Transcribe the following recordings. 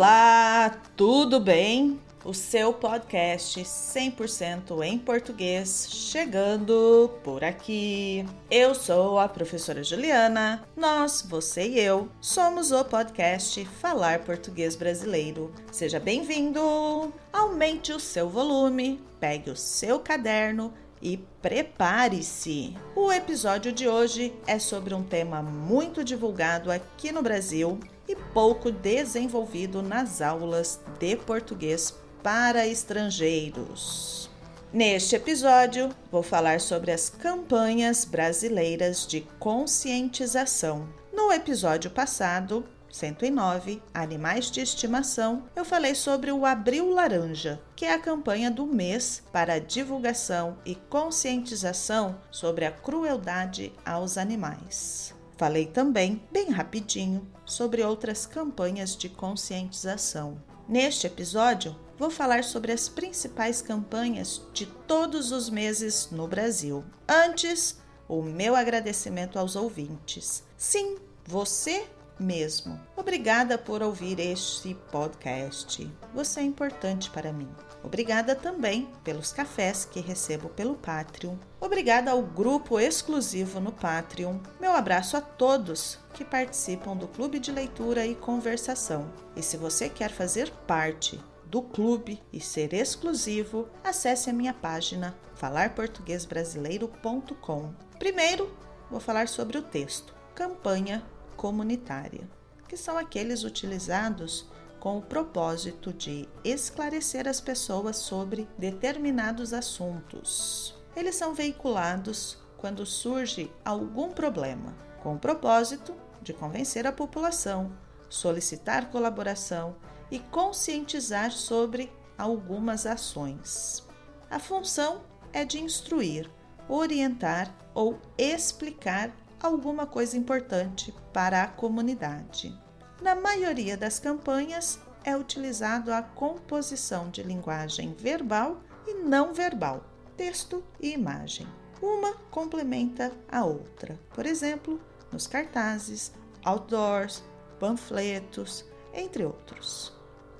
Olá, tudo bem? O seu podcast 100% em português chegando por aqui. Eu sou a professora Juliana. Nós, você e eu, somos o podcast Falar Português Brasileiro. Seja bem-vindo! Aumente o seu volume, pegue o seu caderno e prepare-se! O episódio de hoje é sobre um tema muito divulgado aqui no Brasil e pouco desenvolvido nas aulas de português para estrangeiros. Neste episódio, vou falar sobre as campanhas brasileiras de conscientização. No episódio passado, 109 Animais de Estimação, eu falei sobre o Abril Laranja, que é a campanha do mês para divulgação e conscientização sobre a crueldade aos animais. Falei também, bem rapidinho, sobre outras campanhas de conscientização. Neste episódio, vou falar sobre as principais campanhas de todos os meses no Brasil. Antes, o meu agradecimento aos ouvintes. Sim, você mesmo. Obrigada por ouvir este podcast. Você é importante para mim. Obrigada também pelos cafés que recebo pelo Patreon. Obrigada ao grupo exclusivo no Patreon. Meu abraço a todos que participam do clube de leitura e conversação. E se você quer fazer parte do clube e ser exclusivo, acesse a minha página falarportuguesbrasileiro.com. Primeiro, vou falar sobre o texto. Campanha comunitária, que são aqueles utilizados com o propósito de esclarecer as pessoas sobre determinados assuntos. Eles são veiculados quando surge algum problema, com o propósito de convencer a população, solicitar colaboração e conscientizar sobre algumas ações. A função é de instruir, orientar ou explicar alguma coisa importante para a comunidade. Na maioria das campanhas é utilizado a composição de linguagem verbal e não verbal, texto e imagem. Uma complementa a outra. Por exemplo, nos cartazes, outdoors, panfletos, entre outros.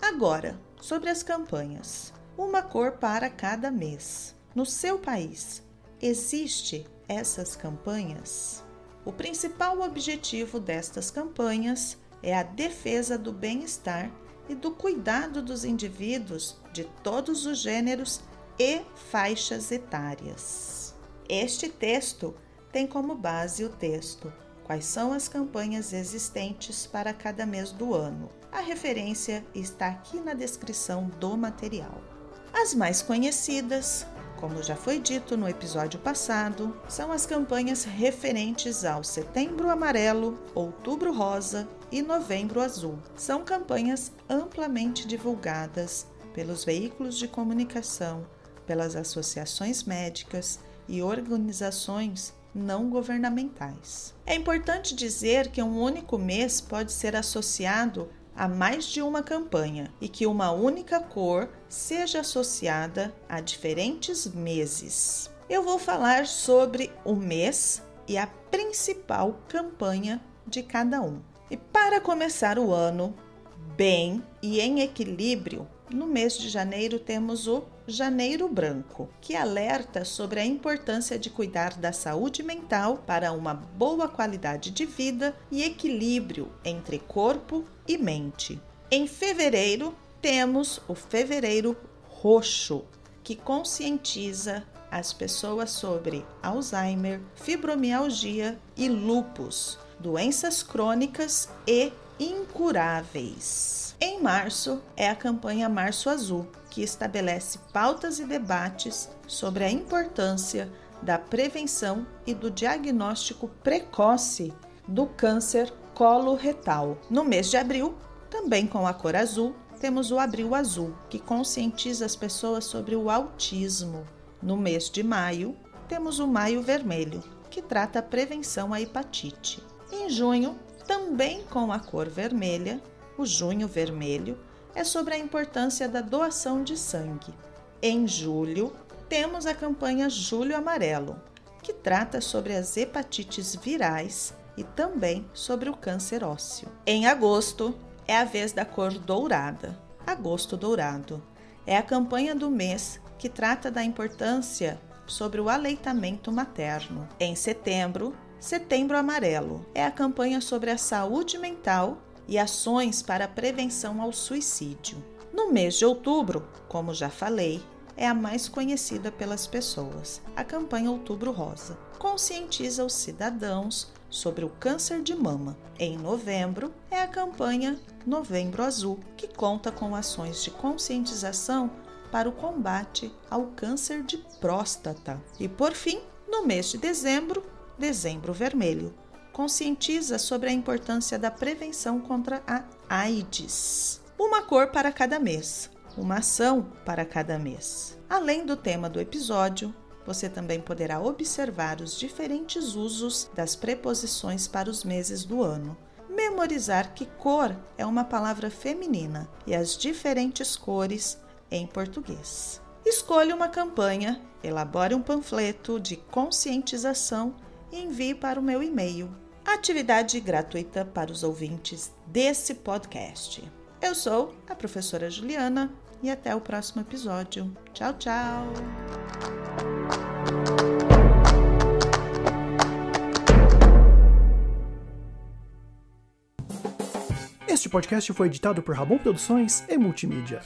Agora, sobre as campanhas. Uma cor para cada mês. No seu país, existe essas campanhas? O principal objetivo destas campanhas é a defesa do bem-estar e do cuidado dos indivíduos de todos os gêneros e faixas etárias. Este texto tem como base o texto Quais são as campanhas existentes para cada mês do ano? A referência está aqui na descrição do material. As mais conhecidas como já foi dito no episódio passado, são as campanhas referentes ao Setembro Amarelo, Outubro Rosa e Novembro Azul. São campanhas amplamente divulgadas pelos veículos de comunicação, pelas associações médicas e organizações não governamentais. É importante dizer que um único mês pode ser associado a mais de uma campanha e que uma única cor seja associada a diferentes meses. Eu vou falar sobre o mês e a principal campanha de cada um. E para começar o ano bem e em equilíbrio, no mês de janeiro temos o Janeiro Branco, que alerta sobre a importância de cuidar da saúde mental para uma boa qualidade de vida e equilíbrio entre corpo e mente. Em fevereiro, temos o Fevereiro Roxo, que conscientiza as pessoas sobre Alzheimer, fibromialgia e lupus, doenças crônicas e incuráveis. Em março é a campanha Março Azul, que estabelece pautas e debates sobre a importância da prevenção e do diagnóstico precoce do câncer coloretal. No mês de abril, também com a cor azul, temos o Abril Azul, que conscientiza as pessoas sobre o autismo. No mês de maio, temos o Maio Vermelho, que trata a prevenção à hepatite. Em junho, também com a cor vermelha, o Junho Vermelho, é sobre a importância da doação de sangue. Em julho, temos a campanha Julho Amarelo, que trata sobre as hepatites virais e também sobre o câncer ósseo. Em agosto, é a vez da cor dourada, Agosto Dourado. É a campanha do mês que trata da importância sobre o aleitamento materno. Em setembro, Setembro Amarelo é a campanha sobre a saúde mental e ações para prevenção ao suicídio. No mês de outubro, como já falei, é a mais conhecida pelas pessoas. A campanha Outubro Rosa conscientiza os cidadãos sobre o câncer de mama. Em novembro, é a campanha Novembro Azul, que conta com ações de conscientização para o combate ao câncer de próstata. E por fim, no mês de dezembro, Dezembro Vermelho, conscientiza sobre a importância da prevenção contra a AIDS. Uma cor para cada mês, uma ação para cada mês. Além do tema do episódio, você também poderá observar os diferentes usos das preposições para os meses do ano. Memorizar que cor é uma palavra feminina e as diferentes cores em português. Escolha uma campanha, elabore um panfleto de conscientização e envie para o meu e-mail. Atividade gratuita para os ouvintes desse podcast. Eu sou a professora Juliana e até o próximo episódio. Tchau, tchau! Este podcast foi editado por Rabon Produções e Multimídia.